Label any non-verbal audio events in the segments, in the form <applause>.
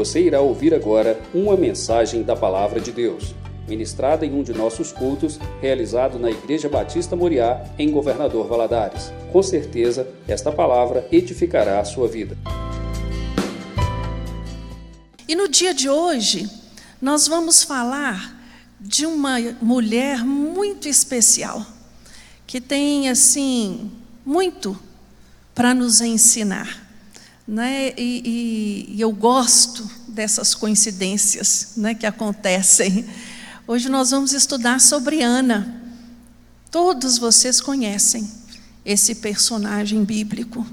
Você irá ouvir agora uma mensagem da Palavra de Deus, ministrada em um de nossos cultos, realizado na Igreja Batista Moriá, em Governador Valadares. Com certeza, esta palavra edificará a sua vida. E no dia de hoje, nós vamos falar de uma mulher muito especial, que tem, assim, muito para nos ensinar. Né? E, e, e, eu gosto dessas coincidências né, que acontecem. Hoje nós vamos estudar sobre Ana. Todos vocês conhecem esse personagem bíblico.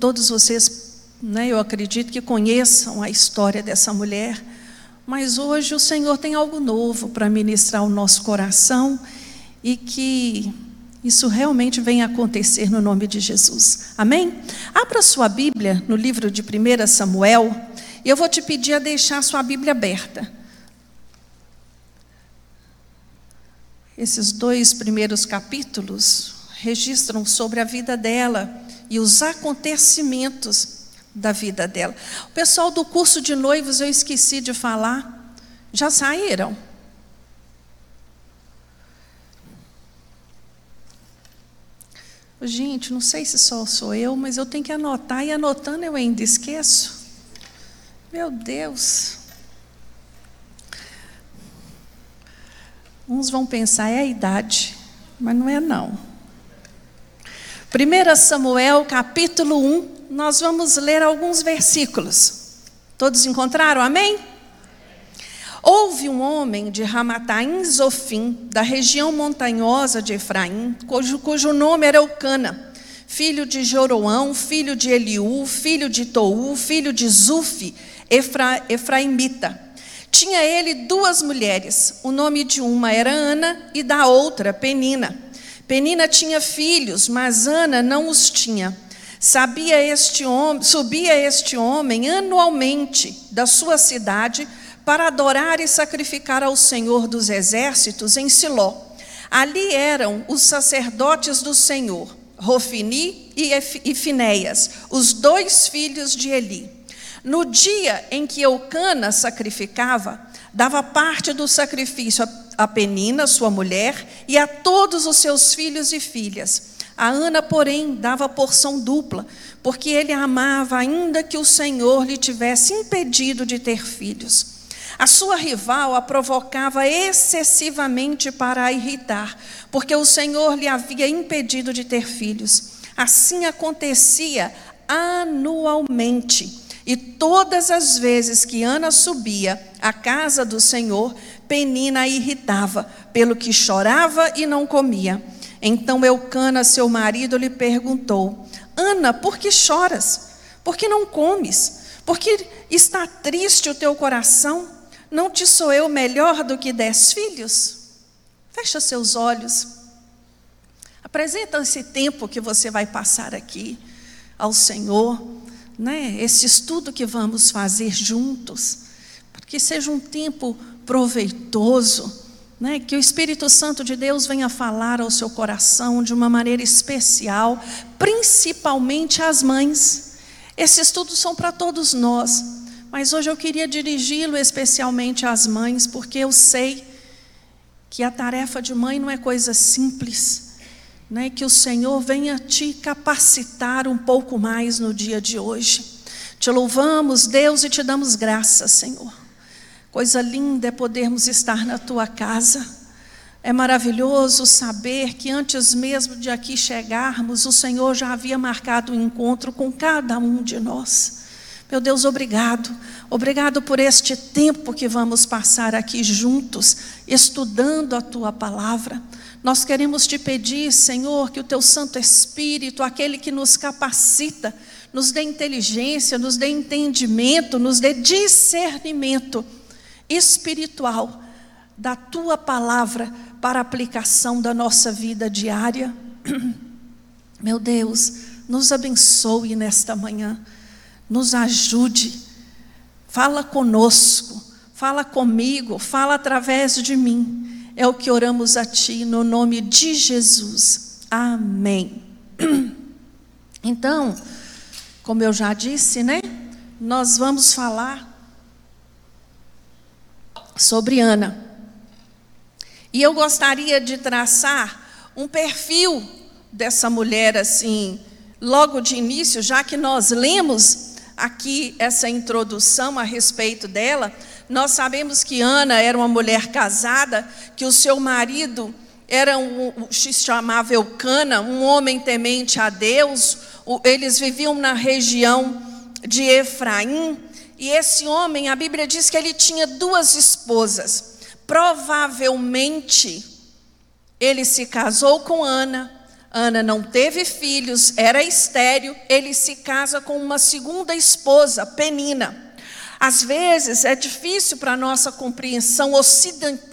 Todos vocês, né, eu acredito que conheçam a história dessa mulher. Mas hoje o Senhor tem algo novo para ministrar o nosso coração e que isso realmente venha acontecer no nome de Jesus. Amém? Abra sua Bíblia no livro de 1 Samuel e eu vou te pedir a deixar sua Bíblia aberta. Esses dois primeiros capítulos registram sobre a vida dela e os acontecimentos da vida dela. O pessoal do curso de noivos, eu esqueci de falar, já saíram. Gente, não sei se só sou eu, mas eu tenho que anotar, e anotando eu ainda esqueço. Meu Deus. Uns vão pensar, é a idade, mas não é não. 1 Samuel capítulo 1, nós vamos ler alguns versículos. Todos encontraram? Amém? Houve um homem de Ramataim Zofim, da região montanhosa de Efraim, cujo, cujo nome era Eucana, filho de Joroão, filho de Eliú, filho de Tou, filho de Zufi, Efra, Efraimita. Tinha ele duas mulheres, o nome de uma era Ana e da outra Penina. Penina tinha filhos, mas Ana não os tinha. Sabia este homem, subia este homem anualmente da sua cidade para adorar e sacrificar ao Senhor dos exércitos em Siló. Ali eram os sacerdotes do Senhor, Rofini e Finéias, os dois filhos de Eli. No dia em que Eucana sacrificava, dava parte do sacrifício a Penina, sua mulher, e a todos os seus filhos e filhas. A Ana, porém, dava porção dupla, porque ele a amava, ainda que o Senhor lhe tivesse impedido de ter filhos. A sua rival a provocava excessivamente para a irritar, porque o Senhor lhe havia impedido de ter filhos. Assim acontecia anualmente. E todas as vezes que Ana subia à casa do Senhor, Penina a irritava, pelo que chorava e não comia. Então Eucana, seu marido, lhe perguntou: Ana, por que choras? Por que não comes? Por que está triste o teu coração? Não te sou eu melhor do que dez filhos? Fecha seus olhos. Apresenta esse tempo que você vai passar aqui ao Senhor, né? Esse estudo que vamos fazer juntos, para que seja um tempo proveitoso, né? Que o Espírito Santo de Deus venha falar ao seu coração de uma maneira especial, principalmente às mães. Esses estudos são para todos nós, mas hoje eu queria dirigi-lo especialmente às mães, porque eu sei que a tarefa de mãe não é coisa simples, né? Que o Senhor venha te capacitar um pouco mais no dia de hoje. Te louvamos, Deus, e te damos graças, Senhor Coisa linda é podermos estar na tua casa. É maravilhoso saber que antes mesmo de aqui chegarmos, o Senhor já havia marcado o um encontro com cada um de nós. Meu Deus, obrigado. Obrigado por este tempo que vamos passar aqui juntos, estudando a tua palavra. Nós queremos te pedir, Senhor, que o teu Santo Espírito, aquele que nos capacita, nos dê inteligência, nos dê entendimento, nos dê discernimento espiritual da tua palavra para aplicação da nossa vida diária. <clears throat> Meu Deus, nos abençoe nesta manhã, nos ajude, fala conosco, fala comigo, fala através de mim. É o que oramos a Ti no nome de Jesus. Amém. <clears throat> Então, como eu já disse, né? Nós vamos falar sobre Ana. E eu gostaria de traçar um perfil dessa mulher assim, logo de início, já que nós lemos aqui essa introdução a respeito dela, nós sabemos que Ana era uma mulher casada, que o seu marido era um, se chamava Eucana, um homem temente a Deus. Eles viviam na região de Efraim, e esse homem, a Bíblia diz que ele tinha duas esposas. Provavelmente ele se casou com Ana. Ana não teve filhos, era estéril. Ele se casa com uma segunda esposa, Penina. Às vezes é difícil para a nossa compreensão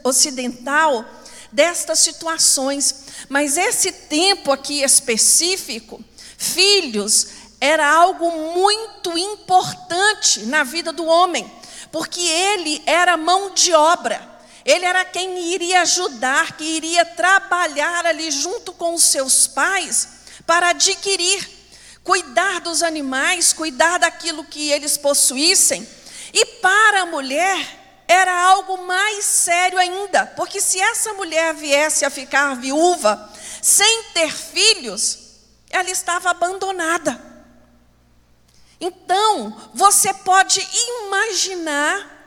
ocidental destas situações, mas esse tempo aqui específico, filhos era algo muito importante na vida do homem, porque ele era mão de obra. Ele era quem iria ajudar, que iria trabalhar ali junto com os seus pais para adquirir, cuidar dos animais, cuidar daquilo que eles possuíssem. E para a mulher era algo mais sério ainda, porque se essa mulher viesse a ficar viúva, sem ter filhos, ela estava abandonada. Então, você pode imaginar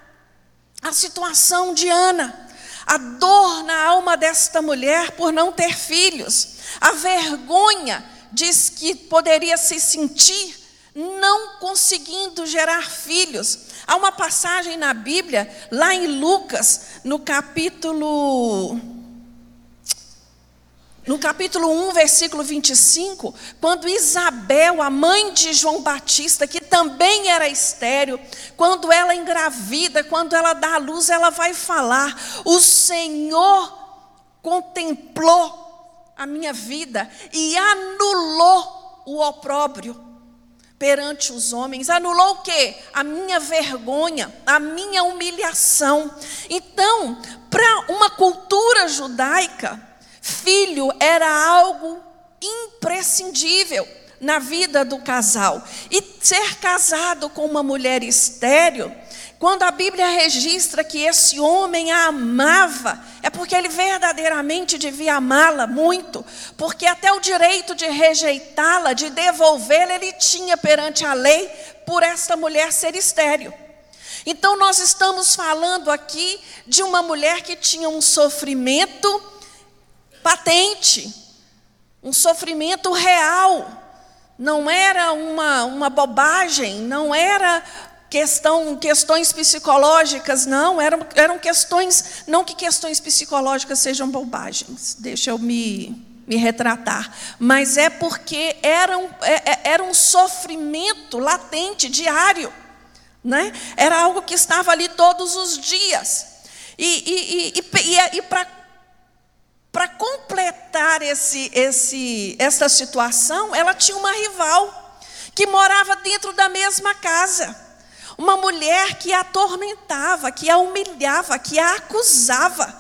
a situação de Ana, a dor na alma desta mulher por não ter filhos, a vergonha diz que poderia se sentir não conseguindo gerar filhos. Há uma passagem na Bíblia, lá em Lucas, no capítulo no capítulo 1, versículo 25, quando Isabel, a mãe de João Batista, que também era estéreo, quando ela engravida, quando ela dá a luz, ela vai falar: O Senhor contemplou a minha vida e anulou o opróbrio perante os homens. Anulou o quê? A minha vergonha, a minha humilhação. Então, para uma cultura judaica, Filho era algo imprescindível na vida do casal. E ser casado com uma mulher estéril, quando a Bíblia registra que esse homem a amava, é porque ele verdadeiramente devia amá-la muito, porque até o direito de rejeitá-la, de devolvê-la, ele tinha perante a lei por esta mulher ser estéril. Então nós estamos falando aqui de uma mulher que tinha um sofrimento patente, um sofrimento real. Não era uma, uma bobagem, não era questão, questões psicológicas, não, eram, eram questões, não que questões psicológicas sejam bobagens, deixa eu me, me retratar, mas é porque era um, é, é era um sofrimento latente, diário, né? era algo que estava ali todos os dias. E, e, e, e, e para para completar esse, esse, essa situação, ela tinha uma rival que morava dentro da mesma casa. Uma mulher que a atormentava, que a humilhava, que a acusava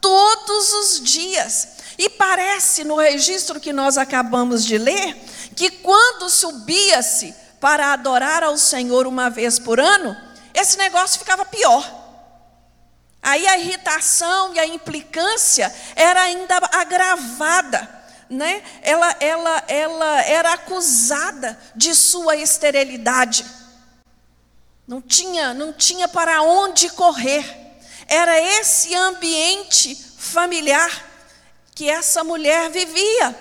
todos os dias. E parece no registro que nós acabamos de ler que quando subia-se para adorar ao Senhor uma vez por ano, esse negócio ficava pior. Aí a irritação e a implicância era ainda agravada. Né? Ela, ela, ela era acusada de sua esterilidade. Não tinha, não tinha para onde correr. Era esse ambiente familiar que essa mulher vivia.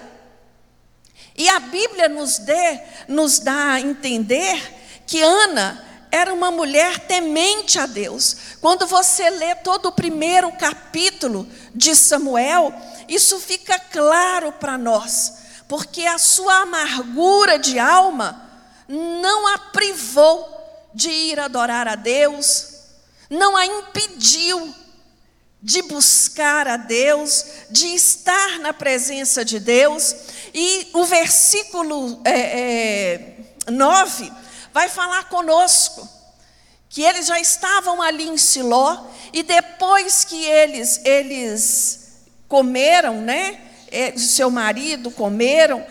E a Bíblia nos, dê, nos dá a entender que Ana era uma mulher temente a Deus. Quando você lê todo o primeiro capítulo de Samuel, isso fica claro para nós, porque a sua amargura de alma não a privou de ir adorar a Deus, não a impediu de buscar a Deus, de estar na presença de Deus. E o versículo é, é, 9 vai falar conosco que eles já estavam ali em Siló e depois que eles eles comeram, né? É, seu marido comeram,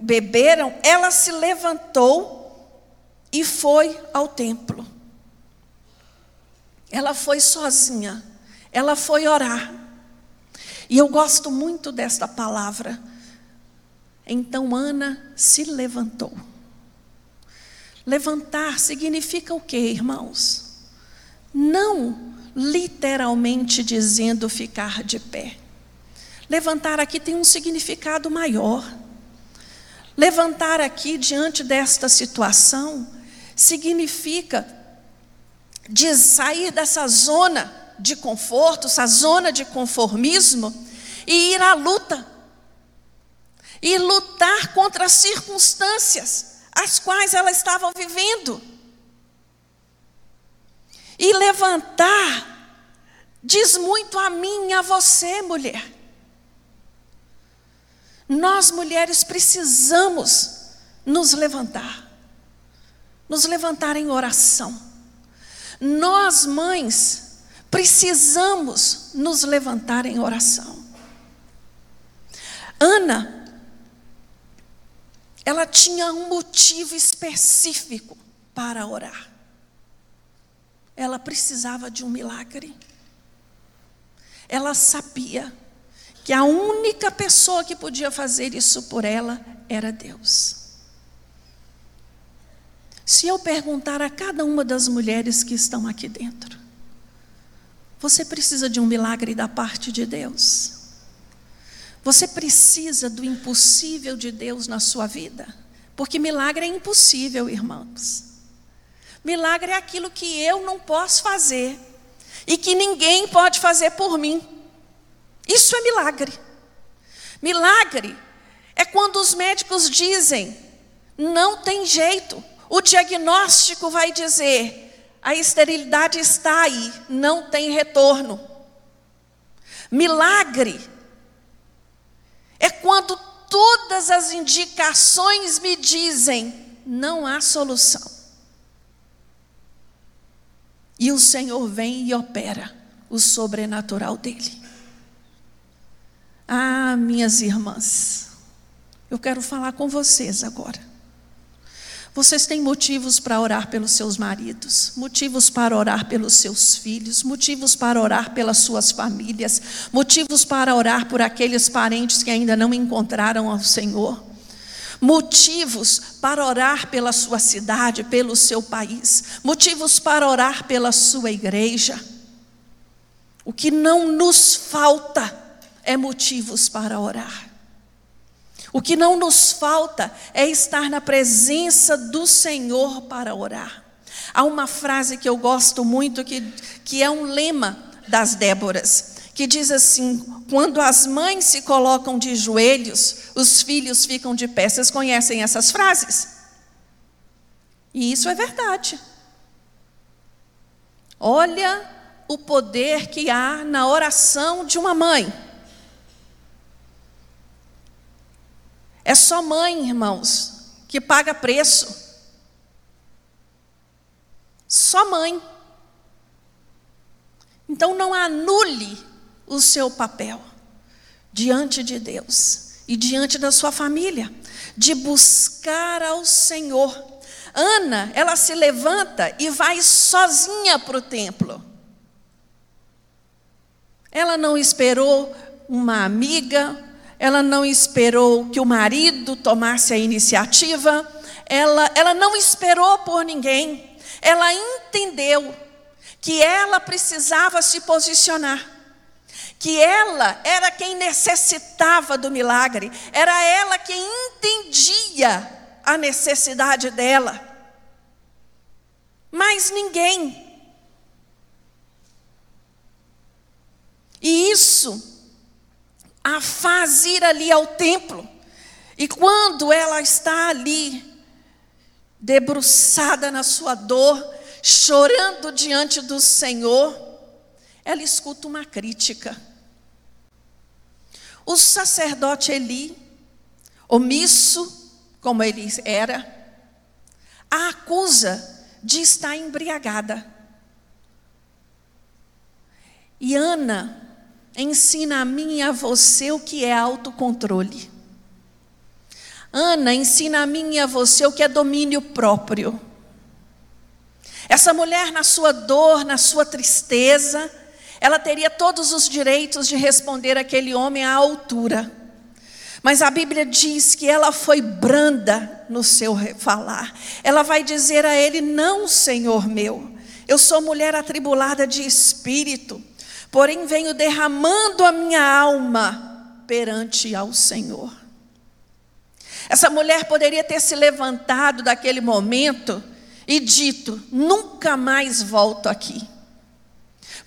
beberam, ela se levantou e foi ao templo. Ela foi sozinha. ela foi orar. E eu gosto muito desta palavra. Então Ana se levantou. Levantar significa o que, irmãos? Não literalmente dizendo ficar de pé. Levantar aqui tem um significado maior. Levantar aqui diante desta situação significa de sair dessa zona de conforto, essa zona de conformismo e ir à luta. E lutar contra as circunstâncias as quais ela estava vivendo. E levantar diz muito a mim e a você, mulher. Nós mulheres precisamos nos levantar, nos levantar em oração. Nós mães precisamos nos levantar em oração. Ana, ela tinha um motivo específico para orar. Ela precisava de um milagre. Ela sabia que a única pessoa que podia fazer isso por ela era Deus. Se eu perguntar a cada uma das mulheres que estão aqui dentro, você precisa de um milagre da parte de Deus? Você precisa do impossível de Deus na sua vida? Porque milagre é impossível, irmãos. Milagre é aquilo que eu não posso fazer e que ninguém pode fazer por mim. Isso é milagre. Milagre é quando os médicos dizem: não tem jeito. O diagnóstico vai dizer: a esterilidade está aí, não tem retorno. Milagre é quando todas as indicações me dizem: não há solução. E o Senhor vem e opera o sobrenatural dele. Ah, minhas irmãs, eu quero falar com vocês agora. Vocês têm motivos para orar pelos seus maridos, motivos para orar pelos seus filhos, motivos para orar pelas suas famílias, motivos para orar por aqueles parentes que ainda não encontraram ao Senhor, motivos para orar pela sua cidade, pelo seu país, motivos para orar pela sua igreja. O que não nos falta é motivos para orar. O que não nos falta é estar na presença do Senhor para orar. Há uma frase que eu gosto muito, que, que é um lema das Déboras, que diz assim: quando as mães se colocam de joelhos, os filhos ficam de pé. Vocês conhecem essas frases? E isso é verdade. Olha o poder que há na oração de uma mãe. É só mãe, irmãos, que paga preço. Só mãe. Então não anule o seu papel diante de Deus e diante da sua família, de buscar ao Senhor. Ana, ela se levanta e vai sozinha para o templo. Ela não esperou uma amiga, ela não esperou que o marido tomasse a iniciativa, ela, ela não esperou por ninguém, ela entendeu que ela precisava se posicionar, que ela era quem necessitava do milagre, era ela quem entendia a necessidade dela, mas ninguém. E isso a faz ir ali ao templo. E quando ela está ali, debruçada na sua dor, chorando diante do Senhor, ela escuta uma crítica. O sacerdote Eli, omisso como ele era, a acusa de estar embriagada. E Ana ensina a mim e a você o que é autocontrole. Ana ensina a mim e a você o que é domínio próprio. Essa mulher, na sua dor, na sua tristeza, Ela teria todos os direitos de responder aquele homem à altura. Mas a Bíblia diz que ela foi branda no seu falar. Ela vai dizer a ele: Não, Senhor meu, eu sou mulher atribulada de espírito, porém venho derramando a minha alma perante ao Senhor. Essa mulher poderia ter se levantado daquele momento e dito: Nunca mais volto aqui.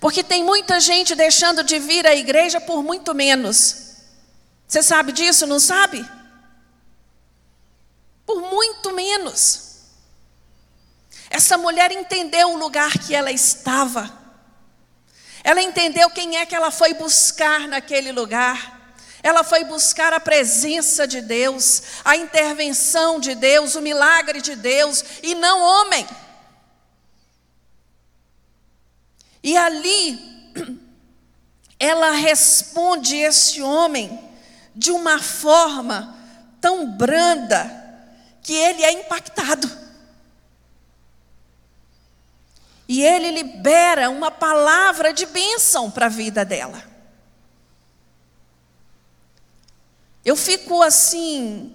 Porque tem muita gente deixando de vir à igreja por muito menos. Você sabe disso, não sabe? Por muito menos. Essa mulher entendeu o lugar que ela estava. Ela entendeu quem é que ela foi buscar naquele lugar. Ela foi buscar a presença de Deus, a intervenção de Deus, o milagre de Deus, e não homem. E ali, <clears throat> ela responde esse homem de uma forma tão branda que ele é impactado. E ele libera uma palavra de bênção para a vida dela. Eu fico assim,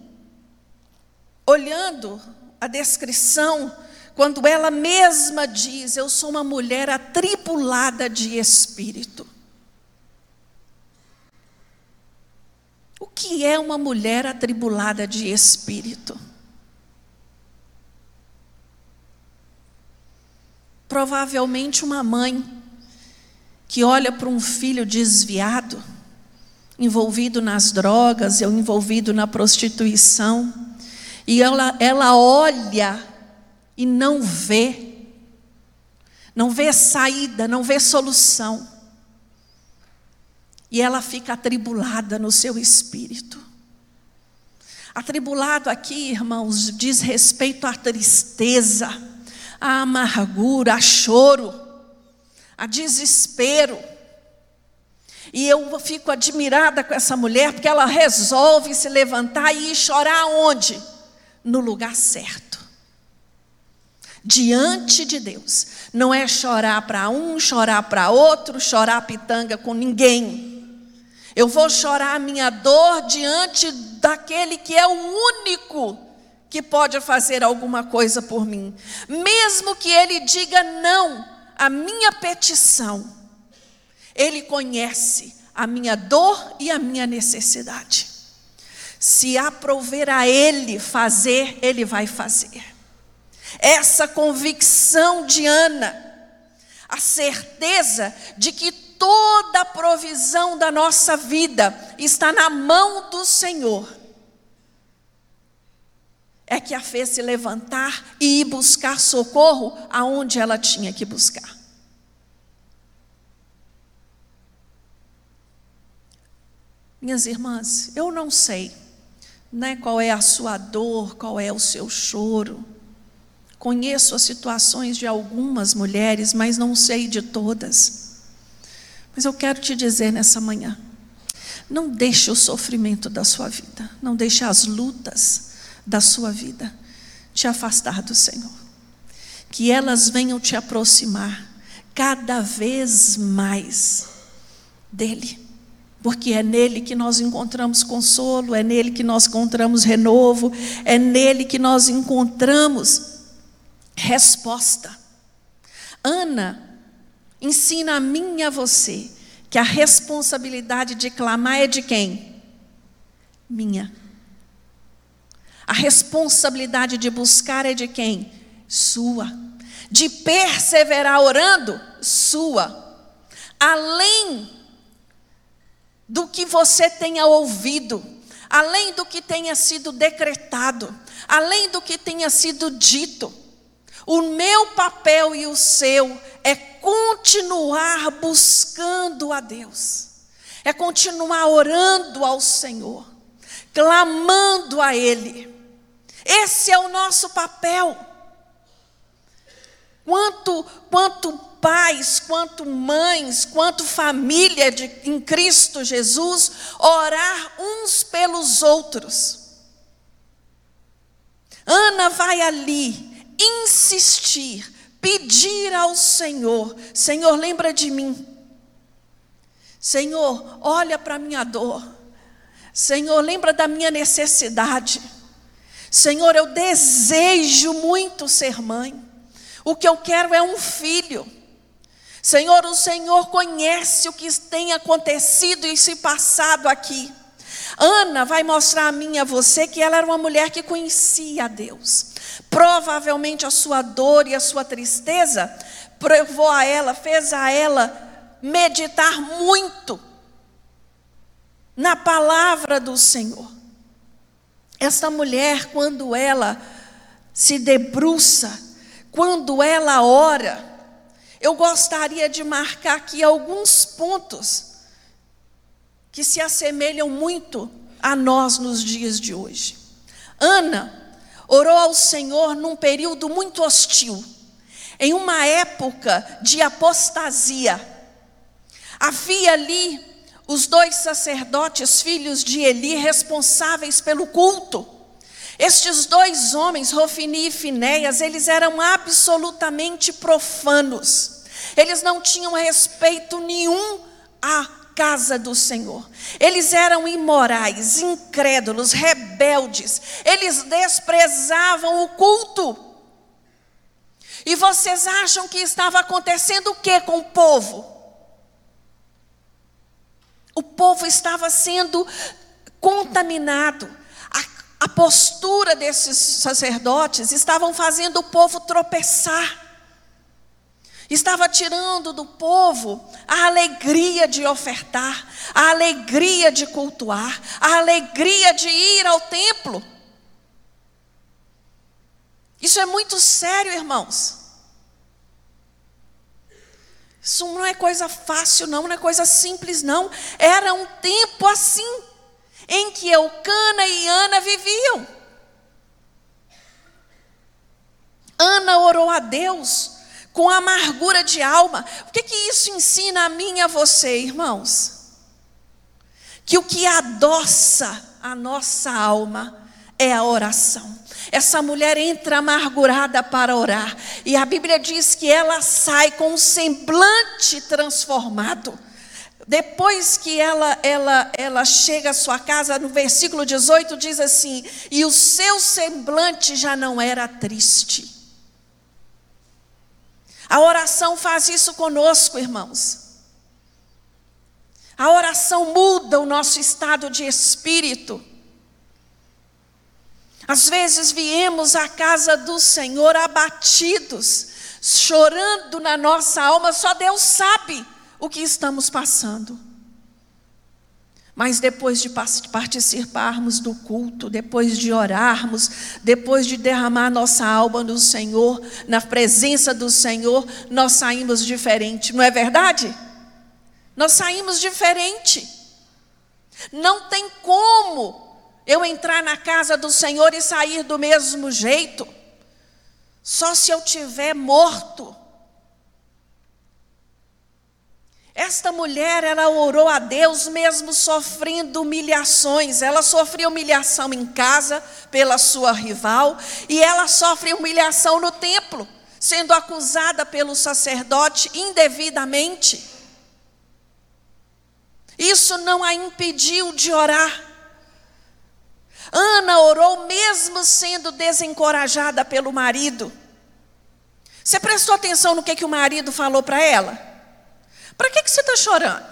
olhando a descrição, quando ela mesma diz: Eu sou uma mulher atribulada de espírito. O que é uma mulher atribulada de espírito? Provavelmente uma mãe que olha para um filho desviado, envolvido nas drogas ou envolvido na prostituição, e ela, ela olha e não vê, não vê saída, não vê solução e ela fica atribulada no seu espírito. Atribulado aqui, irmãos, diz respeito à tristeza, à amargura, a choro, a desespero. E eu fico admirada com essa mulher, porque ela resolve se levantar e ir chorar onde? No lugar certo. Diante de Deus. Não é chorar para um, chorar para outro, chorar pitanga com ninguém. Eu vou chorar a minha dor diante daquele que é o único que pode fazer alguma coisa por mim. Mesmo que ele diga não à minha petição, ele conhece a minha dor e a minha necessidade. Se aprover a ele fazer, ele vai fazer. Essa convicção de Ana, a certeza de que toda a provisão da nossa vida está na mão do Senhor. É que a fez se levantar e ir buscar socorro aonde ela tinha que buscar. Minhas irmãs, eu não sei né, qual é a sua dor, qual é o seu choro. Conheço as situações de algumas mulheres, mas não sei de todas. Mas eu quero te dizer nessa manhã: não deixe o sofrimento da sua vida, não deixe as lutas da sua vida te afastar do Senhor. Que elas venham te aproximar cada vez mais dEle. Porque é nele que nós encontramos consolo, é nele que nós encontramos renovo, é nele que nós encontramos resposta. Ana ensina a mim e a você que a responsabilidade de clamar é de quem? Minha. A responsabilidade de buscar é de quem? Sua. De perseverar orando? Sua. Além do que você tenha ouvido, além do que tenha sido decretado, além do que tenha sido dito, o meu papel e o seu é continuar buscando a Deus, é continuar orando ao Senhor, clamando a Ele. Esse é o nosso papel. Quanto, quanto pais, quanto mães, quanto família de, em Cristo Jesus, orar uns pelos outros. Ana vai ali insistir, pedir ao Senhor: Senhor, lembra de mim. Senhor, olha para a minha dor. Senhor, lembra da minha necessidade. Senhor, eu desejo muito ser mãe. O que eu quero é um filho. Senhor, o Senhor conhece o que tem acontecido e se passado aqui. Ana vai mostrar a mim e a você que ela era uma mulher que conhecia a Deus. Provavelmente a sua dor e a sua tristeza provou a ela, fez a ela meditar muito na palavra do Senhor. Esta mulher, quando ela se debruça, quando ela ora, eu gostaria de marcar aqui alguns pontos que se assemelham muito a nós nos dias de hoje. Ana orou ao Senhor num período muito hostil, em uma época de apostasia. Havia ali os dois sacerdotes, filhos de Eli, responsáveis pelo culto. Estes dois homens, Rofini e Finéias, eles eram absolutamente profanos. Eles não tinham respeito nenhum à casa do Senhor. Eles eram imorais, incrédulos, rebeldes. Eles desprezavam o culto. E vocês acham que estava acontecendo o que com o povo? O povo estava sendo contaminado. A, a postura desses sacerdotes estavam fazendo o povo tropeçar. Estava tirando do povo a alegria de ofertar, a alegria de cultuar, a alegria de ir ao templo. Isso é muito sério, irmãos. Isso não é coisa fácil, não, não é coisa simples, não. Era um tempo assim, em que Eucana e Ana viviam. Ana orou a Deus com amargura de alma. O que, que isso ensina a mim e a você, irmãos? Que o que adoça a nossa alma é a oração. Essa mulher entra amargurada para orar. E a Bíblia diz que ela sai com um semblante transformado. Depois que ela, ela, ela chega à sua casa, no versículo 18 diz assim: E o seu semblante já não era triste. A oração faz isso conosco, irmãos. A oração muda o nosso estado de espírito. Às vezes viemos à casa do Senhor abatidos, chorando na nossa alma, só Deus sabe o que estamos passando. Mas depois de participarmos do culto, depois de orarmos, depois de derramar nossa alma no Senhor, na presença do Senhor, nós saímos diferente, não é verdade? Nós saímos diferente. Não tem como eu entrar na casa do Senhor e sair do mesmo jeito, só se eu tiver morto. Esta mulher, ela orou a Deus mesmo sofrendo humilhações. Ela sofreu humilhação em casa pela sua rival e ela sofre humilhação no templo, sendo acusada pelo sacerdote indevidamente. Isso não a impediu de orar. Ana orou mesmo sendo desencorajada pelo marido. Você prestou atenção no que, que o marido falou para ela? Para que, que você está chorando?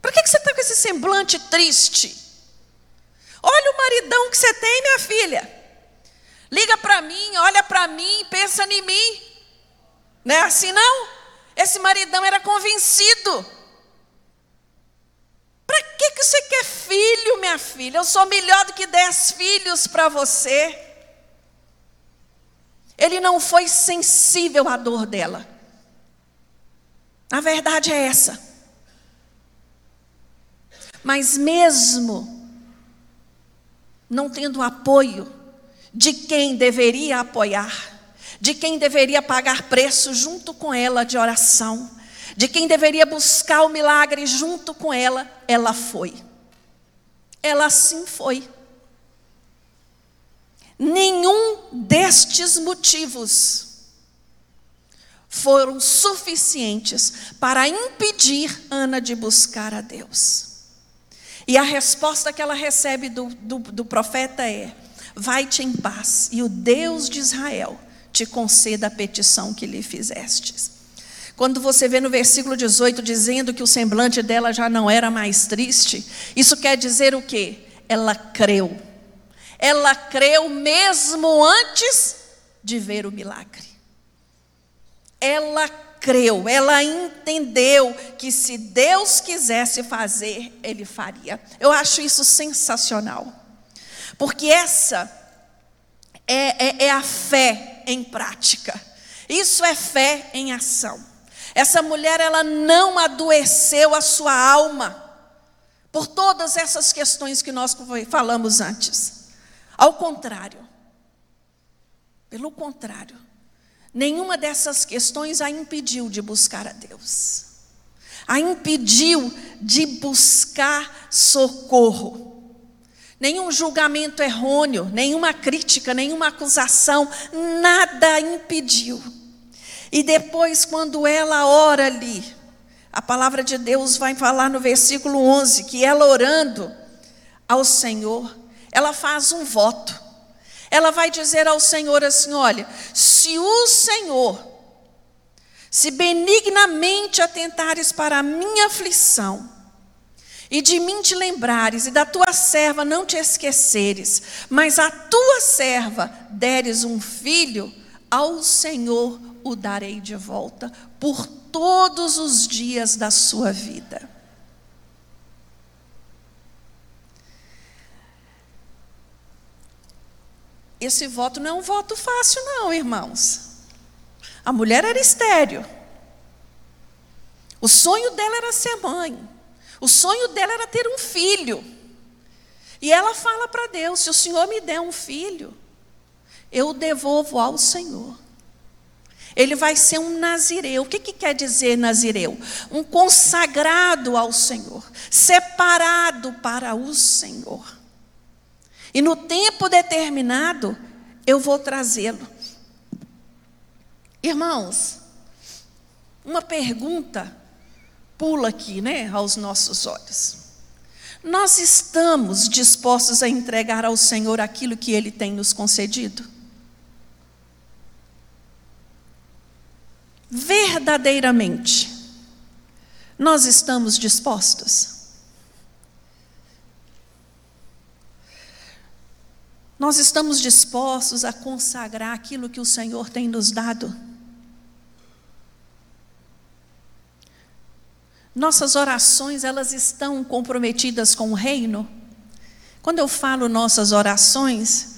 Para que, que você está com esse semblante triste? Olha o maridão que você tem, minha filha. Liga para mim, olha para mim, pensa em mim. Não é assim não? Esse maridão era convencido para que, que você quer minha filha? Eu sou melhor do que dez filhos para você. Ele não foi sensível à dor dela. A verdade é essa. Mas mesmo não tendo apoio de quem deveria apoiar, de quem deveria pagar preço junto com ela de oração, de quem deveria buscar o milagre junto com ela, ela foi. Ela sim foi. Nenhum destes motivos foram suficientes para impedir Ana de buscar a Deus. E a resposta que ela recebe do, do, do profeta é: Vai-te em paz, e o Deus de Israel te conceda a petição que lhe fizestes. Quando você vê no versículo 18 dizendo que o semblante dela já não era mais triste, isso quer dizer o quê? Ela creu. Ela creu mesmo antes de ver o milagre ela creu, ela entendeu que se Deus quisesse fazer, Ele faria. Eu acho isso sensacional, porque essa é, é, é a fé em prática, isso é fé em ação. Essa mulher, ela não adoeceu a sua alma por todas essas questões que nós falamos antes. Ao contrário, pelo contrário, Nenhuma dessas questões a impediu de buscar a Deus, a impediu de buscar socorro. Nenhum julgamento errôneo, nenhuma crítica, nenhuma acusação, nada impediu. E depois, quando ela ora ali, a palavra de Deus vai falar no versículo 11 que ela orando ao Senhor, ela faz um voto. Ela vai dizer ao Senhor assim: olha, se o Senhor, se benignamente atentares para a minha aflição, e de mim te lembrares, e da tua serva não te esqueceres, mas a tua serva deres um filho, ao Senhor o darei de volta por todos os dias da sua vida. Esse voto não é um voto fácil, não, irmãos. A mulher era estéreo. O sonho dela era ser mãe. O sonho dela era ter um filho. E ela fala para Deus: se o Senhor me der um filho, eu devolvo ao Senhor. Ele vai ser um nazireu. O que, que quer dizer nazireu? Um consagrado ao Senhor, separado para o Senhor. E no tempo determinado, eu vou trazê-lo. Irmãos, uma pergunta pula aqui, né, aos nossos olhos. Nós estamos dispostos a entregar ao Senhor aquilo que Ele tem nos concedido? Verdadeiramente, nós estamos dispostos? Nós estamos dispostos a consagrar aquilo que o Senhor tem nos dado. Nossas orações, elas estão comprometidas com o reino? Quando eu falo nossas orações,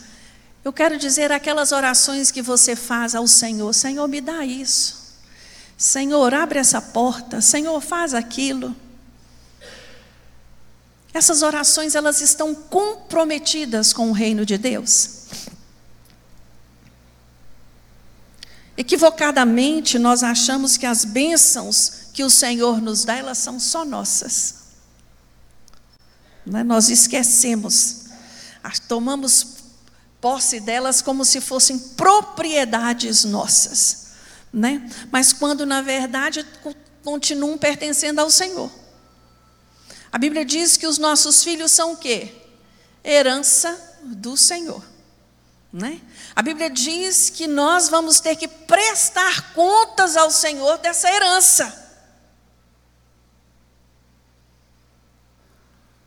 eu quero dizer aquelas orações que você faz ao Senhor: Senhor, me dá isso. Senhor, abre essa porta. Senhor, faz aquilo. Essas orações elas estão comprometidas com o reino de Deus. Equivocadamente nós achamos que as bênçãos que o Senhor nos dá, elas são só nossas. Né? Nós esquecemos, tomamos posse delas como se fossem propriedades nossas. Né? Mas quando na verdade continuam pertencendo ao Senhor. A Bíblia diz que os nossos filhos são o quê? Herança do Senhor. Né? A Bíblia diz que nós vamos ter que prestar contas ao Senhor dessa herança.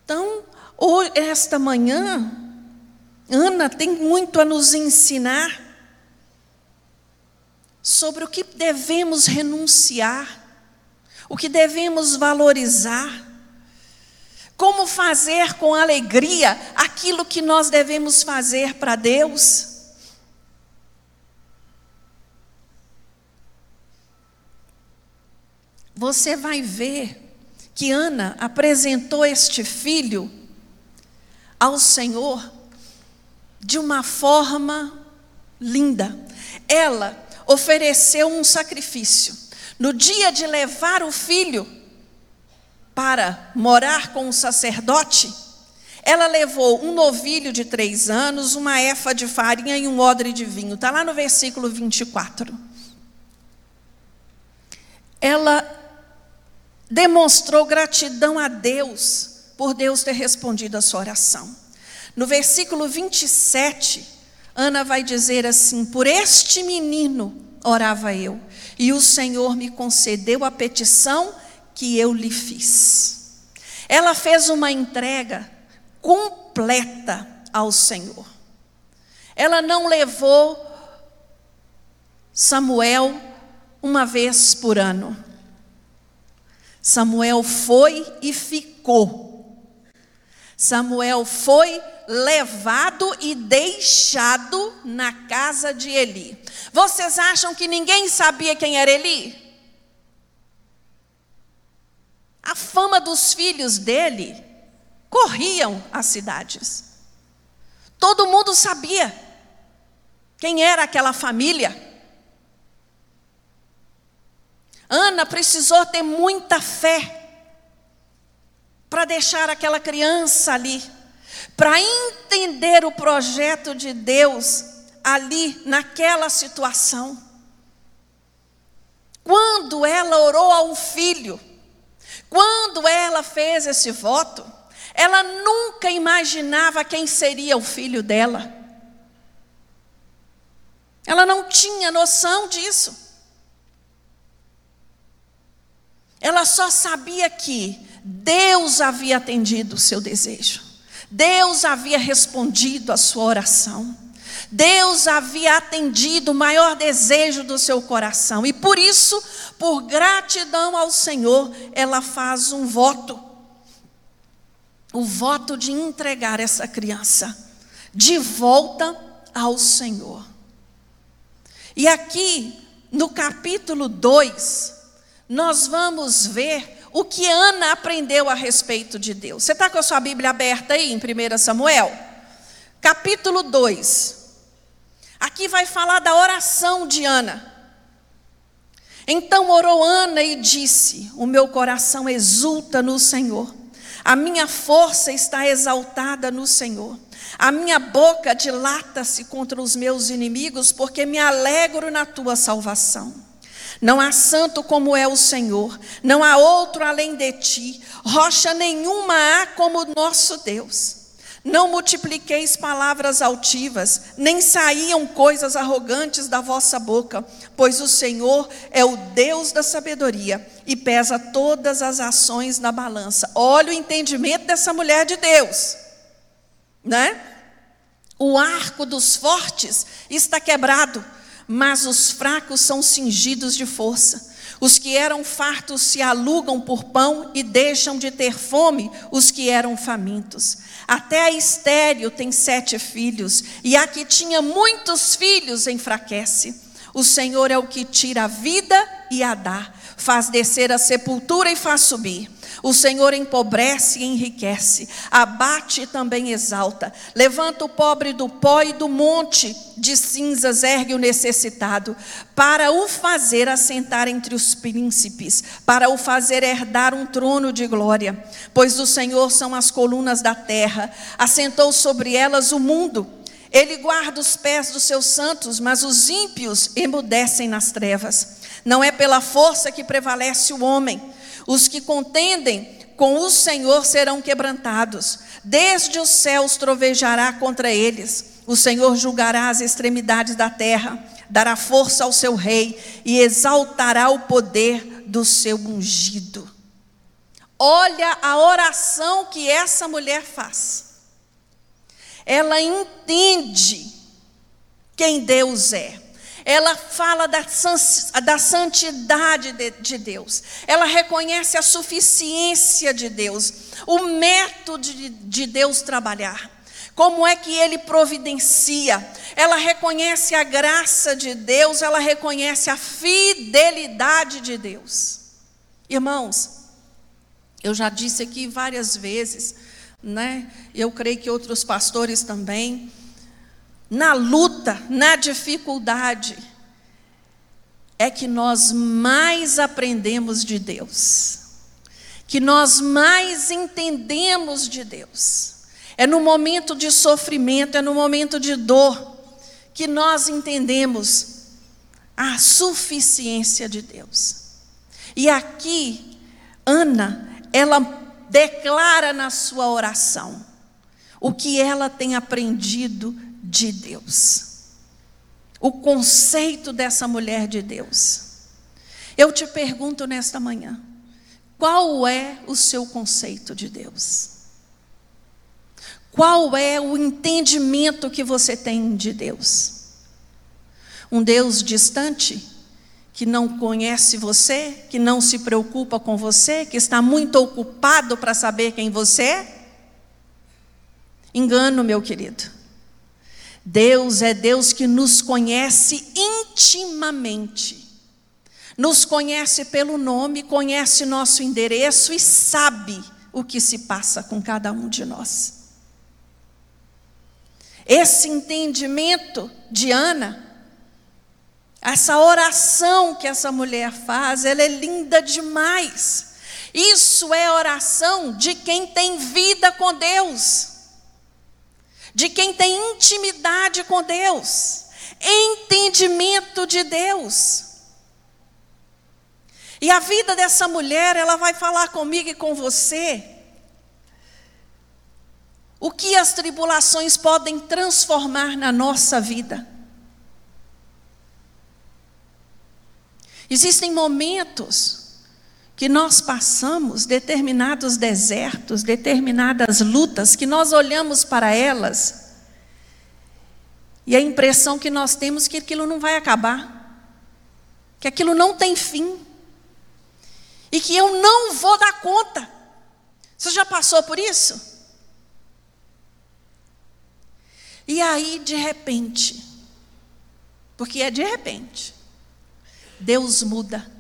Então, esta manhã, Ana tem muito a nos ensinar sobre o que devemos renunciar, o que devemos valorizar como fazer com alegria aquilo que nós devemos fazer para Deus? Você vai ver que Ana apresentou este filho ao Senhor de uma forma linda. Ela ofereceu um sacrifício. No dia de levar o filho, para morar com o sacerdote, ela levou um novilho de três anos, uma efa de farinha e um odre de vinho. Está lá no versículo 24. ela demonstrou gratidão a Deus por Deus ter respondido a sua oração. No versículo 27, Ana vai dizer assim: Por este menino orava eu, e o Senhor me concedeu a petição que eu lhe fiz. Ela fez uma entrega completa ao Senhor. Ela não levou Samuel uma vez por ano. Samuel foi e ficou. Samuel foi levado e deixado na casa de Eli. Vocês acham que ninguém sabia quem era Eli? A fama dos filhos dele corriam as cidades. Todo mundo sabia quem era aquela família. Ana precisou ter muita fé para deixar aquela criança ali, para entender o projeto de Deus ali, naquela situação. Quando ela orou ao filho, quando ela fez esse voto, ela nunca imaginava quem seria o filho dela. Ela não tinha noção disso. Ela só sabia que Deus havia atendido o seu desejo. Deus havia respondido a sua oração. Deus havia atendido o maior desejo do seu coração. E por isso, por gratidão ao Senhor, ela faz um voto. O voto de entregar essa criança de volta ao Senhor. E aqui, no capítulo 2, nós vamos ver o que Ana aprendeu a respeito de Deus. Você está com a sua Bíblia aberta aí em 1 Samuel? Capítulo 2. Aqui vai falar da oração de Ana. Então orou Ana e disse: O meu coração exulta no Senhor, a minha força está exaltada no Senhor. A minha boca dilata-se contra os meus inimigos, porque me alegro na tua salvação. Não há santo como é o Senhor, não há outro além de ti, rocha nenhuma há como nosso Deus. Não multipliqueis palavras altivas, nem saíam coisas arrogantes da vossa boca, pois o Senhor é o Deus da sabedoria e pesa todas as ações na balança. Olha o entendimento dessa mulher de Deus, né? O arco dos fortes está quebrado mas os fracos são cingidos de força. Os que eram fartos se alugam por pão e deixam de ter fome os que eram famintos. Até a estéreo tem sete filhos, e a que tinha muitos filhos enfraquece. O Senhor é o que tira a vida e a dá, faz descer a sepultura e faz subir. O Senhor empobrece e enriquece, abate e também exalta. Levanta o pobre do pó e do monte de cinzas ergue o necessitado, para o fazer assentar entre os príncipes, para o fazer herdar um trono de glória. Pois do Senhor são as colunas da terra, assentou sobre elas o mundo. Ele guarda os pés dos seus santos, mas os ímpios emudecem nas trevas. Não é pela força que prevalece o homem os que contendem com o Senhor serão quebrantados. Desde os céus trovejará contra eles. O Senhor julgará as extremidades da terra, dará força ao seu rei e exaltará o poder do seu ungido. Olha a oração que essa mulher faz. Ela entende quem Deus é ela fala da, da santidade de, de Deus, ela reconhece a suficiência de Deus, o método de, de Deus trabalhar. Como é que ele providencia? Ela reconhece a graça de Deus, ela reconhece a fidelidade de Deus. Irmãos, eu já disse aqui várias vezes, né? Eu creio que outros pastores também na luta, na dificuldade, é que nós mais aprendemos de Deus, que nós mais entendemos de Deus. É no momento de sofrimento, é no momento de dor, que nós entendemos a suficiência de Deus. E aqui, Ana, ela declara na sua oração o que ela tem aprendido de Deus. O conceito dessa mulher de Deus. Eu te pergunto nesta manhã: qual é o seu conceito de Deus? Qual é o entendimento que você tem de Deus? Um Deus distante, que não conhece você, que não se preocupa com você, que está muito ocupado para saber quem você é? Engano, meu querido. Deus é Deus que nos conhece intimamente nos conhece pelo nome, conhece nosso endereço e sabe o que se passa com cada um de nós. Esse entendimento de Ana, essa oração que essa mulher faz, ela é linda demais. Isso é oração de quem tem vida com Deus, de quem tem intimidade com Deus, entendimento de Deus. E a vida dessa mulher, ela vai falar comigo e com você o que as tribulações podem transformar na nossa vida. Existem momentos que nós passamos determinados desertos, determinadas lutas, que nós olhamos para elas e a impressão que nós temos que aquilo não vai acabar, que aquilo não tem fim e que eu não vou dar conta. Você já passou por isso? E aí, de repente, porque é de repente, Deus muda.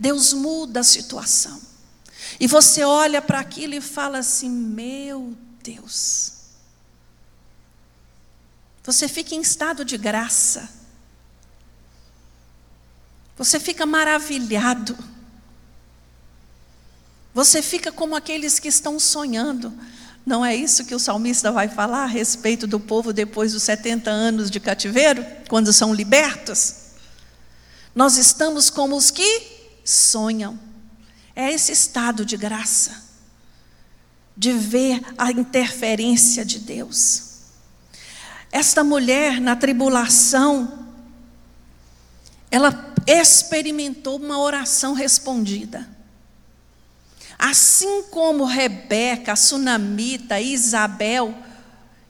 Deus muda a situação. E você olha para aquilo e fala assim: Meu Deus. Você fica em estado de graça. Você fica maravilhado. Você fica como aqueles que estão sonhando. Não é isso que o salmista vai falar a respeito do povo depois dos 70 anos de cativeiro, quando são libertos? Nós estamos como os que sonham. É esse estado de graça, de ver a interferência de Deus. Esta mulher na tribulação, ela experimentou uma oração respondida. Assim como Rebeca, Sunamita, Isabel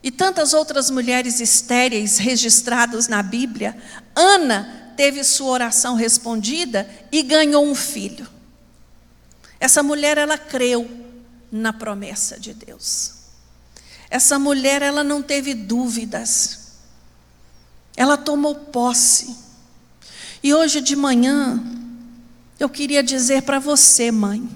e tantas outras mulheres estéreis registradas na Bíblia, Ana teve sua oração respondida e ganhou um filho. Essa mulher ela creu na promessa de Deus. Essa mulher ela não teve dúvidas. Ela tomou posse. E hoje de manhã, eu queria dizer para você, mãe,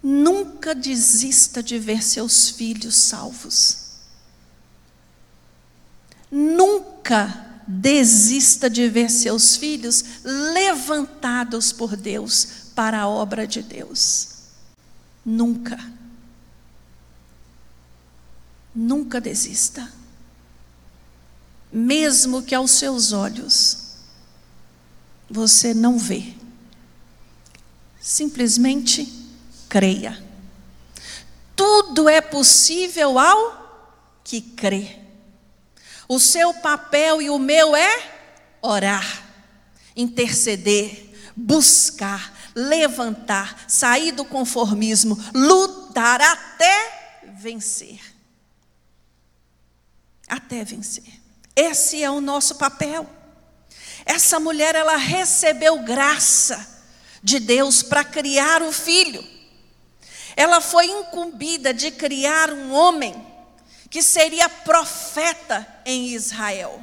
nunca desista de ver seus filhos salvos. Nunca desista de ver seus filhos levantados por Deus para a obra de Deus. Nunca. Nunca desista mesmo que aos seus olhos você não vê. Simplesmente creia. Tudo é possível ao que crê. O seu papel e o meu é orar, interceder, buscar, levantar, sair do conformismo, lutar até vencer. Até vencer. Esse é o nosso papel. Essa mulher, ela recebeu graça de Deus para criar o filho. Ela foi incumbida de criar um homem que seria profeta em Israel.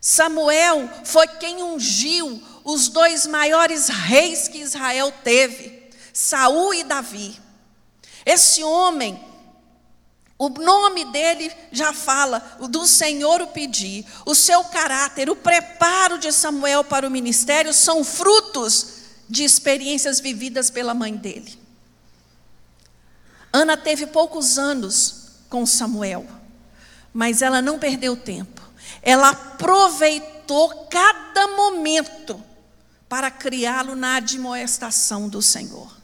Samuel foi quem ungiu os dois maiores reis que Israel teve, Saul e Davi. Esse homem o nome dele já fala, do Senhor o pedir. O seu caráter, o preparo de Samuel para o ministério são frutos de experiências vividas pela mãe dele. Ana teve poucos anos com Samuel, mas ela não perdeu tempo. Ela aproveitou cada momento para criá-lo na admoestação do Senhor,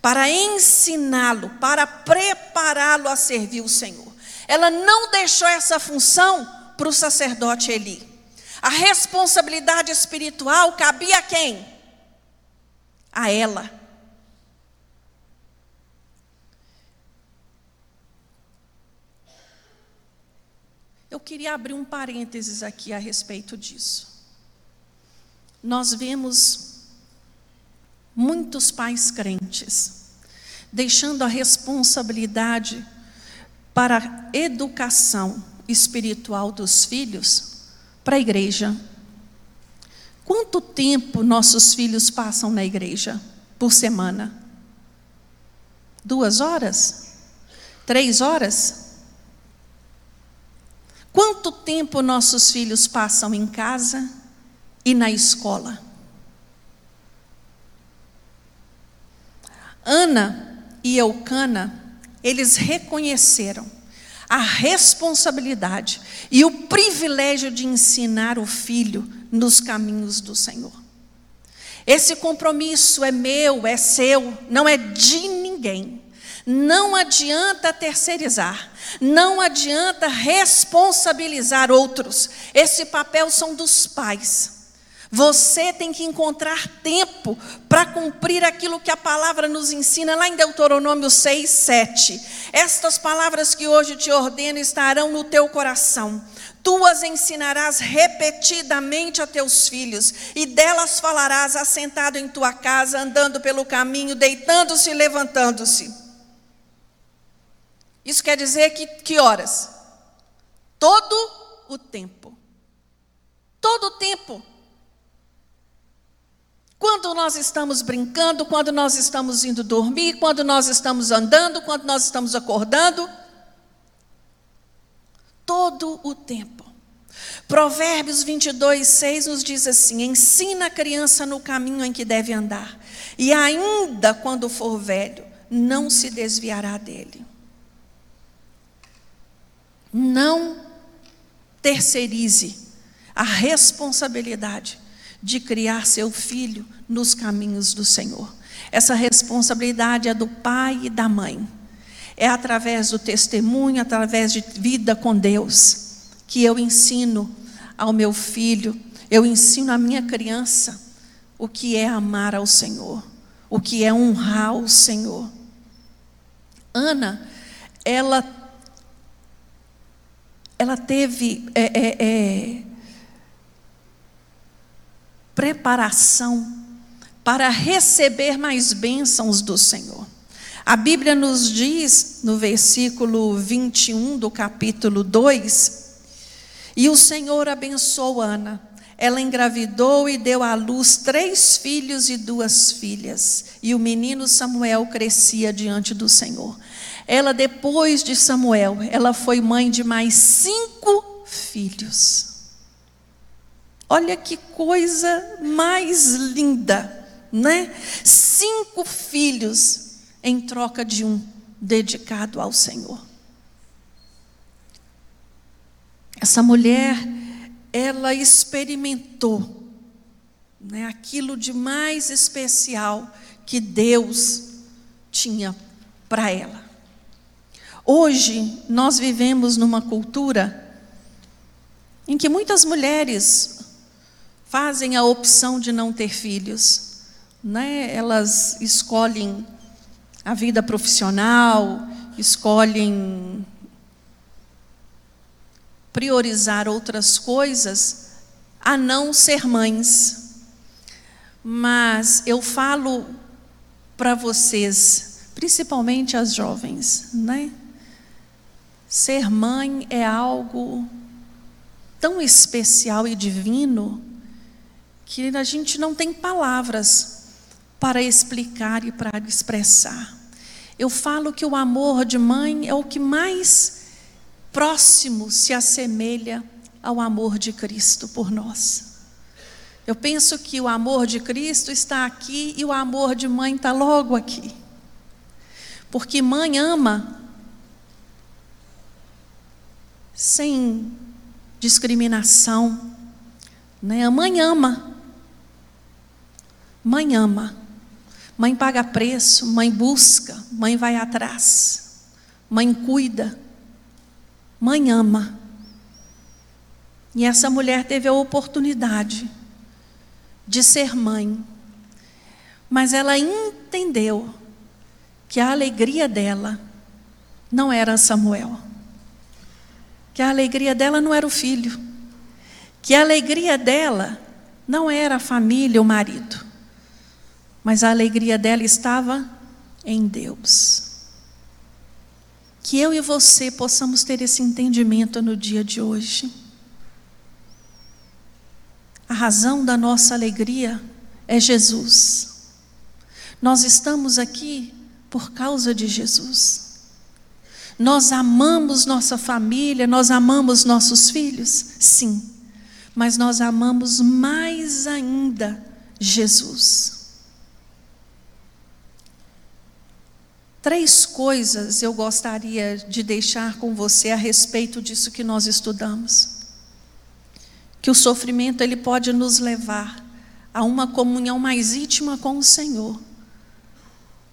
para ensiná-lo, para prepará-lo a servir o Senhor. Ela não deixou essa função para o sacerdote Eli. A responsabilidade espiritual cabia a quem? A ela. Eu queria abrir um parênteses aqui a respeito disso. Nós vemos muitos pais crentes deixando a responsabilidade para a educação espiritual dos filhos para a igreja. Quanto tempo nossos filhos passam na igreja por semana? Duas horas? Três horas? Quanto tempo nossos filhos passam em casa e na escola? Ana e Eucana, eles reconheceram a responsabilidade e o privilégio de ensinar o filho nos caminhos do Senhor. Esse compromisso é meu, é seu, não é de ninguém. Não adianta terceirizar, não adianta responsabilizar outros. Esse papel são dos pais. Você tem que encontrar tempo para cumprir aquilo que a palavra nos ensina lá em Deuteronômio 6, 7. Estas palavras que hoje te ordeno estarão no teu coração. Tu as ensinarás repetidamente a teus filhos, e delas falarás assentado em tua casa, andando pelo caminho, deitando-se e levantando-se. Isso quer dizer que que horas? Todo o tempo. Todo o tempo. Quando nós estamos brincando, quando nós estamos indo dormir, quando nós estamos andando, quando nós estamos acordando. Todo o tempo. Provérbios 22, 6 nos diz assim: Ensina a criança no caminho em que deve andar, e ainda quando for velho, não se desviará dele. Não terceirize a responsabilidade de criar seu filho nos caminhos do Senhor. Essa responsabilidade é do pai e da mãe. É através do testemunho, através de vida com Deus, que eu ensino ao meu filho, eu ensino à minha criança o que é amar ao Senhor, o que é honrar o Senhor. Ana, ela ela teve é, é, é, preparação para receber mais bênçãos do Senhor. A Bíblia nos diz, no versículo 21 do capítulo 2, e o Senhor abençoou Ana. Ela engravidou e deu à luz três filhos e duas filhas. E o menino Samuel crescia diante do Senhor. Ela, depois de Samuel, ela foi mãe de mais cinco filhos. Olha que coisa mais linda, né? Cinco filhos em troca de um dedicado ao Senhor. Essa mulher, ela experimentou né, aquilo de mais especial que Deus tinha para ela. Hoje, nós vivemos numa cultura em que muitas mulheres fazem a opção de não ter filhos. Né? Elas escolhem a vida profissional, escolhem priorizar outras coisas a não ser mães. Mas eu falo para vocês, principalmente as jovens, né? Ser mãe é algo tão especial e divino que a gente não tem palavras para explicar e para expressar. Eu falo que o amor de mãe é o que mais próximo se assemelha ao amor de Cristo por nós. Eu penso que o amor de Cristo está aqui e o amor de mãe está logo aqui. Porque mãe ama sem discriminação. Né? A mãe ama. Mãe ama. Mãe paga preço, mãe busca, mãe vai atrás. Mãe cuida. Mãe ama. E essa mulher teve a oportunidade de ser mãe. Mas ela entendeu que a alegria dela não era Samuel. Que a alegria dela não era o filho. Que a alegria dela não era a família, o marido. Mas a alegria dela estava em Deus. Que eu e você possamos ter esse entendimento no dia de hoje. A razão da nossa alegria é Jesus. Nós estamos aqui por causa de Jesus. Nós amamos nossa família, nós amamos nossos filhos? Sim. Mas nós amamos mais ainda Jesus. Três coisas eu gostaria de deixar com você a respeito disso que nós estudamos que o sofrimento ele pode nos levar a uma comunhão mais íntima com o Senhor,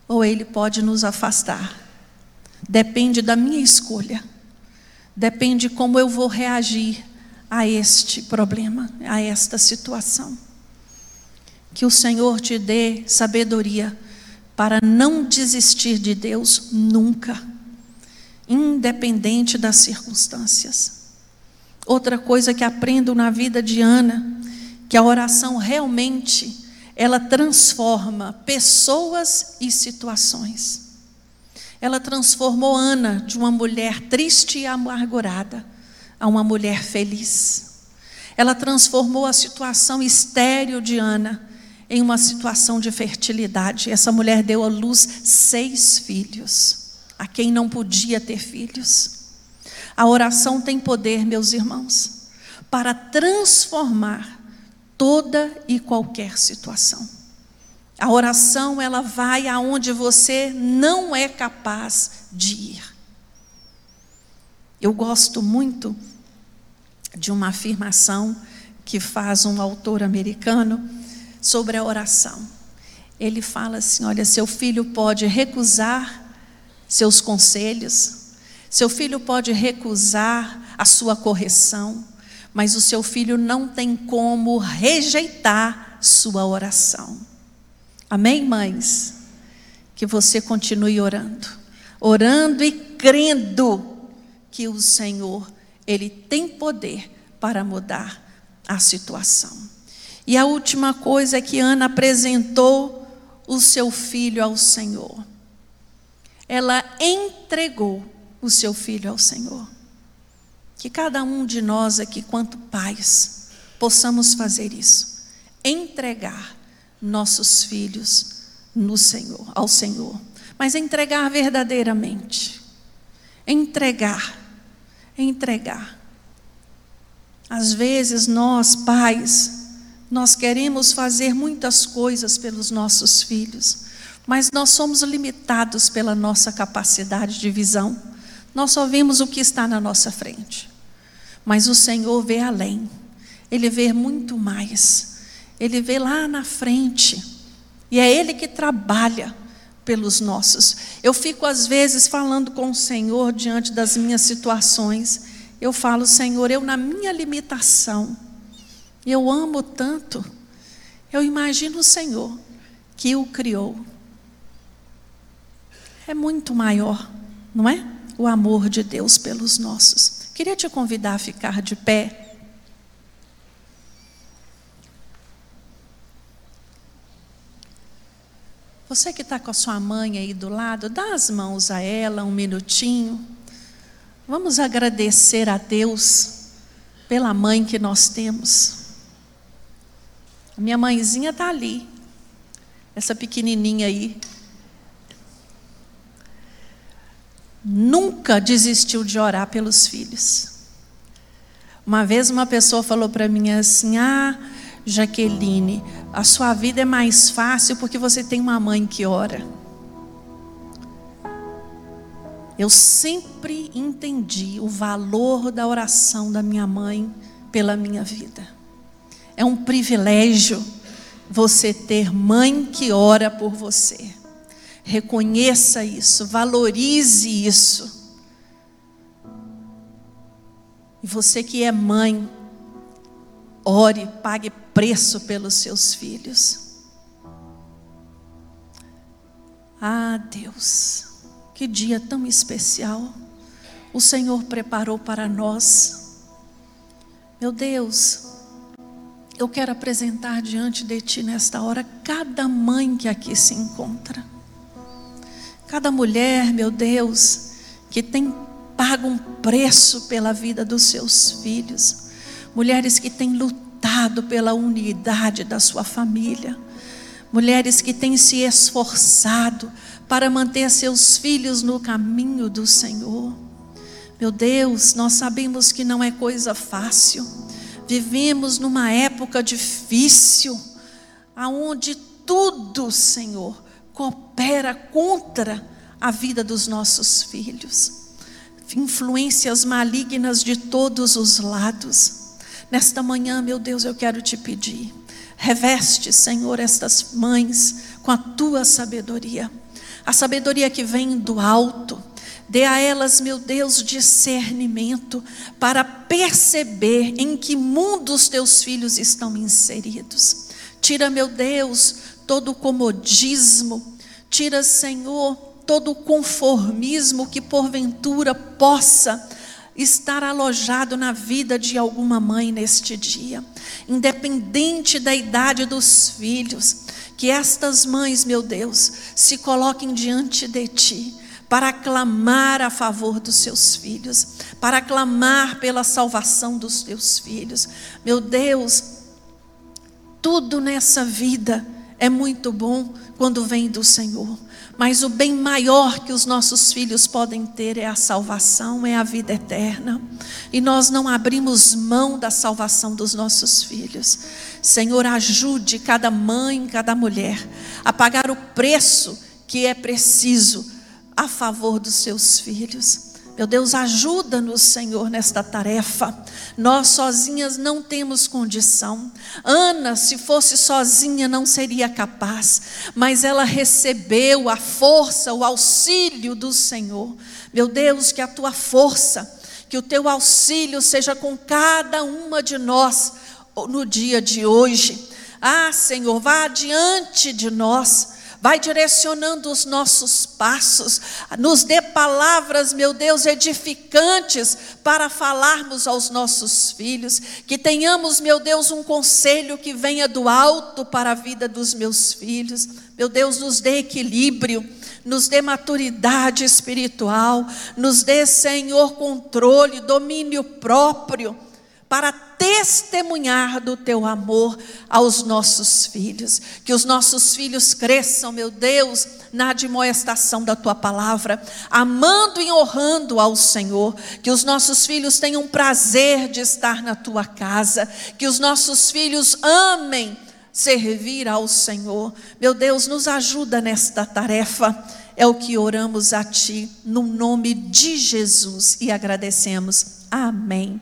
ou ele pode nos afastar. Depende da minha escolha. Depende como eu vou reagir a este problema, a esta situação. Que o Senhor te dê sabedoria para não desistir de Deus nunca, independente das circunstâncias. Outra coisa que aprendo na vida de Ana, que a oração realmente ela transforma pessoas e situações. Ela transformou Ana de uma mulher triste e amargurada a uma mulher feliz. Ela transformou a situação estéril de Ana em uma situação de fertilidade. Essa mulher deu à luz seis filhos, a quem não podia ter filhos. A oração tem poder, meus irmãos, para transformar toda e qualquer situação. A oração, ela vai aonde você não é capaz de ir. Eu gosto muito de uma afirmação que faz um autor americano sobre a oração. Ele fala assim: olha, seu filho pode recusar seus conselhos, seu filho pode recusar a sua correção, mas o seu filho não tem como rejeitar sua oração. Amém, mães? Que você continue orando, orando e crendo que o Senhor, Ele tem poder para mudar a situação. E a última coisa é que Ana apresentou o seu filho ao Senhor. Ela entregou o seu filho ao Senhor. Que cada um de nós aqui, quanto pais, possamos fazer isso, entregar nossos filhos no Senhor, ao Senhor, mas entregar verdadeiramente. Entregar, entregar. Às vezes nós, pais, nós queremos fazer muitas coisas pelos nossos filhos, mas nós somos limitados pela nossa capacidade de visão. Nós só vemos o que está na nossa frente. Mas o Senhor vê além. Ele vê muito mais. Ele vê lá na frente. E é Ele que trabalha pelos nossos. Eu fico, às vezes, falando com o Senhor diante das minhas situações. Eu falo, Senhor, eu, na minha limitação, eu amo tanto. Eu imagino o Senhor que o criou. É muito maior, não é? o amor de Deus pelos nossos. Queria te convidar a ficar de pé. Você que está com a sua mãe aí do lado, dá as mãos a ela um minutinho. Vamos agradecer a Deus pela mãe que nós temos. A minha mãezinha está ali, essa pequenininha aí, nunca desistiu de orar pelos filhos. Uma vez uma pessoa falou para mim assim: Ah, Jaqueline, a sua vida é mais fácil porque você tem uma mãe que ora. Eu sempre entendi o valor da oração da minha mãe pela minha vida. É um privilégio você ter mãe que ora por você. Reconheça isso, valorize isso. E você que é mãe, ore, pague preço pelos seus filhos. Ah, Deus, que dia tão especial o Senhor preparou para nós. Meu Deus, eu quero apresentar diante de Ti nesta hora cada mãe que aqui se encontra. Cada mulher, meu Deus, que tem pago um preço pela vida dos seus filhos. Mulheres que têm lutado pela unidade da sua família. Mulheres que têm se esforçado para manter seus filhos no caminho do Senhor. Meu Deus, nós sabemos que não é coisa fácil. Vivemos numa época difícil, aonde tudo, Senhor, coopera contra a vida dos nossos filhos. Influências malignas de todos os lados. Nesta manhã, meu Deus, eu quero te pedir, reveste, Senhor, estas mães com a tua sabedoria, a sabedoria que vem do alto. Dê a elas, meu Deus, discernimento para perceber em que mundo os teus filhos estão inseridos. Tira, meu Deus, todo o comodismo, Tira, Senhor, todo o conformismo que porventura possa estar alojado na vida de alguma mãe neste dia, independente da idade dos filhos, que estas mães, meu Deus, se coloquem diante de Ti para clamar a favor dos seus filhos, para clamar pela salvação dos teus filhos. Meu Deus, tudo nessa vida é muito bom quando vem do Senhor. Mas o bem maior que os nossos filhos podem ter é a salvação, é a vida eterna. E nós não abrimos mão da salvação dos nossos filhos. Senhor, ajude cada mãe, cada mulher a pagar o preço que é preciso a favor dos seus filhos. Meu Deus, ajuda-nos, Senhor, nesta tarefa. Nós sozinhas não temos condição. Ana, se fosse sozinha, não seria capaz, mas ela recebeu a força, o auxílio do Senhor. Meu Deus, que a tua força, que o teu auxílio seja com cada uma de nós no dia de hoje. Ah, Senhor, vá adiante de nós vai direcionando os nossos passos, nos dê palavras, meu Deus, edificantes para falarmos aos nossos filhos, que tenhamos, meu Deus, um conselho que venha do alto para a vida dos meus filhos. Meu Deus, nos dê equilíbrio, nos dê maturidade espiritual, nos dê, Senhor, controle, domínio próprio para testemunhar do teu amor aos nossos filhos. Que os nossos filhos cresçam, meu Deus, na admoestação da tua palavra, amando e honrando ao Senhor. Que os nossos filhos tenham prazer de estar na tua casa. Que os nossos filhos amem servir ao Senhor. Meu Deus, nos ajuda nesta tarefa. É o que oramos a Ti, no nome de Jesus, e agradecemos. Amém.